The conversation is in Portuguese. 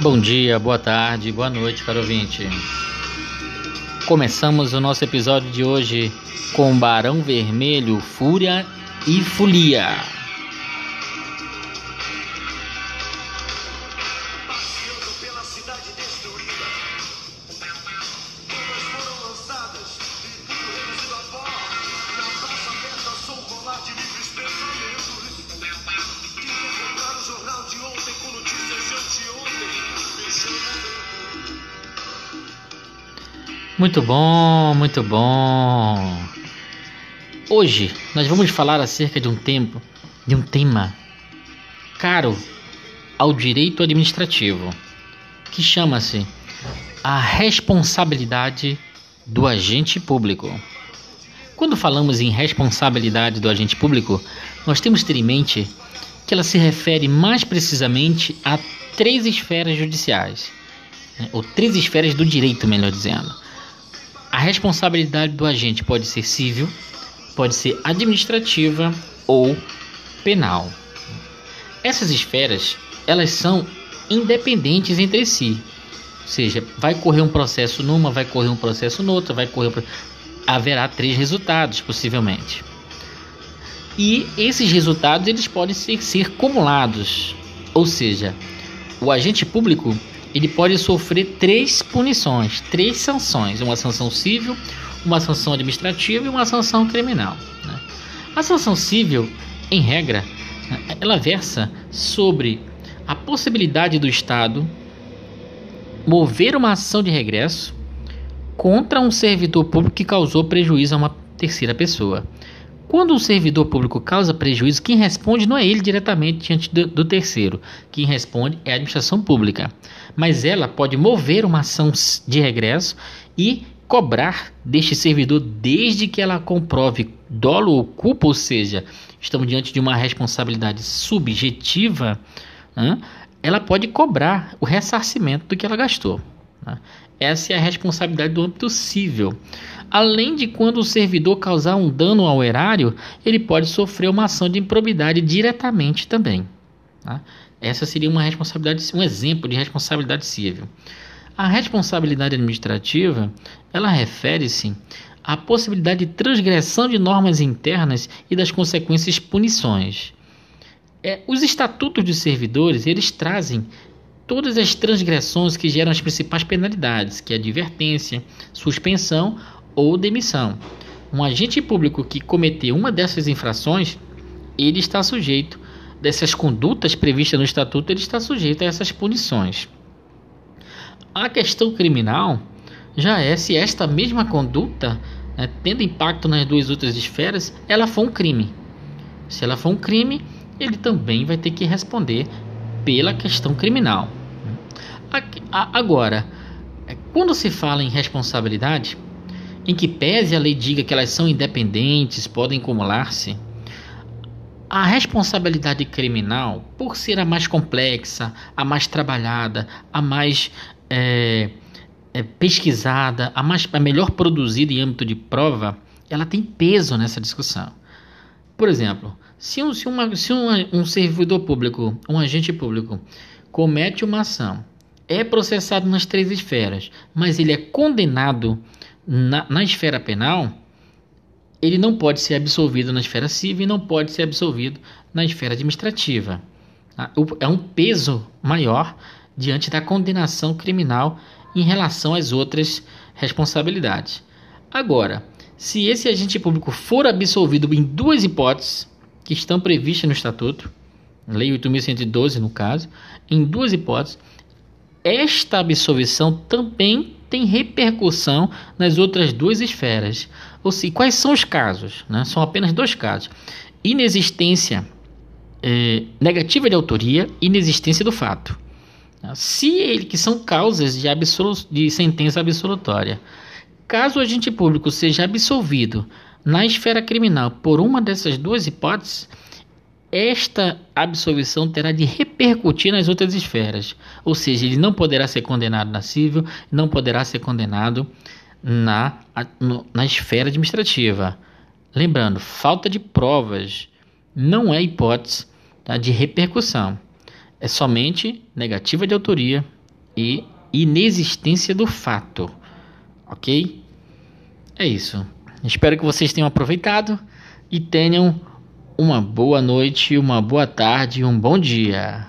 Bom dia, boa tarde, boa noite, caro ouvinte. Começamos o nosso episódio de hoje com Barão Vermelho, Fúria e Folia. Muito bom, muito bom. Hoje nós vamos falar acerca de um tempo, de um tema caro ao direito administrativo, que chama-se a responsabilidade do agente público. Quando falamos em responsabilidade do agente público, nós temos que ter em mente que ela se refere mais precisamente a três esferas judiciais, né, ou três esferas do direito, melhor dizendo a responsabilidade do agente pode ser civil, pode ser administrativa ou penal. Essas esferas, elas são independentes entre si. Ou seja, vai correr um processo numa, vai correr um processo noutra, vai correr haverá três resultados possivelmente. E esses resultados eles podem ser, ser cumulados. Ou seja, o agente público ele pode sofrer três punições, três sanções: uma sanção civil, uma sanção administrativa e uma sanção criminal. Né? A sanção civil, em regra, ela versa sobre a possibilidade do Estado mover uma ação de regresso contra um servidor público que causou prejuízo a uma terceira pessoa. Quando um servidor público causa prejuízo, quem responde não é ele diretamente diante do, do, terceiro. Quem responde é a administração pública. Mas ela pode mover uma ação de regresso e cobrar deste servidor desde que ela comprove dolo ou culpa, ou seja, estamos diante de uma responsabilidade subjetiva, ela pode cobrar o ressarcimento do que ela gastou. Essa é a responsabilidade do âmbito civil. Além de quando o servidor causar um dano ao erário, ele pode sofrer uma ação de improbidade diretamente também. Tá? Essa seria uma responsabilidade, um exemplo de responsabilidade civil. A responsabilidade administrativa, ela refere-se à possibilidade de transgressão de normas internas e das consequências punições. É, os estatutos dos servidores, eles trazem todas as transgressões que geram as principais penalidades, que é advertência, suspensão ou demissão. Um agente público que cometer uma dessas infrações, ele está sujeito dessas condutas previstas no estatuto, ele está sujeito a essas punições. A questão criminal já é se esta mesma conduta, né, tendo impacto nas duas outras esferas, ela for um crime. Se ela for um crime, ele também vai ter que responder pela questão criminal. Agora, é, quando se fala em responsabilidade, em que pese a lei diga que elas são independentes, podem acumular-se, a responsabilidade criminal, por ser a mais complexa, a mais trabalhada, a mais é, é, pesquisada, a, mais, a melhor produzida em âmbito de prova, ela tem peso nessa discussão. Por exemplo, se um, se uma, se um, um servidor público, um agente público, comete uma ação é processado nas três esferas, mas ele é condenado na, na esfera penal, ele não pode ser absolvido na esfera civil e não pode ser absolvido na esfera administrativa. Tá? É um peso maior diante da condenação criminal em relação às outras responsabilidades. Agora, se esse agente público for absolvido em duas hipóteses que estão previstas no Estatuto, Lei 8.112 no caso, em duas hipóteses, esta absolvição também tem repercussão nas outras duas esferas. Ou seja, quais são os casos? Né? São apenas dois casos: inexistência é, negativa de autoria e inexistência do fato. Se ele que são causas de, de sentença absolutória. Caso o agente público seja absolvido na esfera criminal por uma dessas duas hipóteses, esta absolvição terá de repercutir nas outras esferas, ou seja, ele não poderá ser condenado na civil, não poderá ser condenado na, na esfera administrativa. Lembrando, falta de provas não é hipótese tá, de repercussão. é somente negativa de autoria e inexistência do fato, ok? É isso. Espero que vocês tenham aproveitado e tenham uma boa noite, uma boa tarde e um bom dia.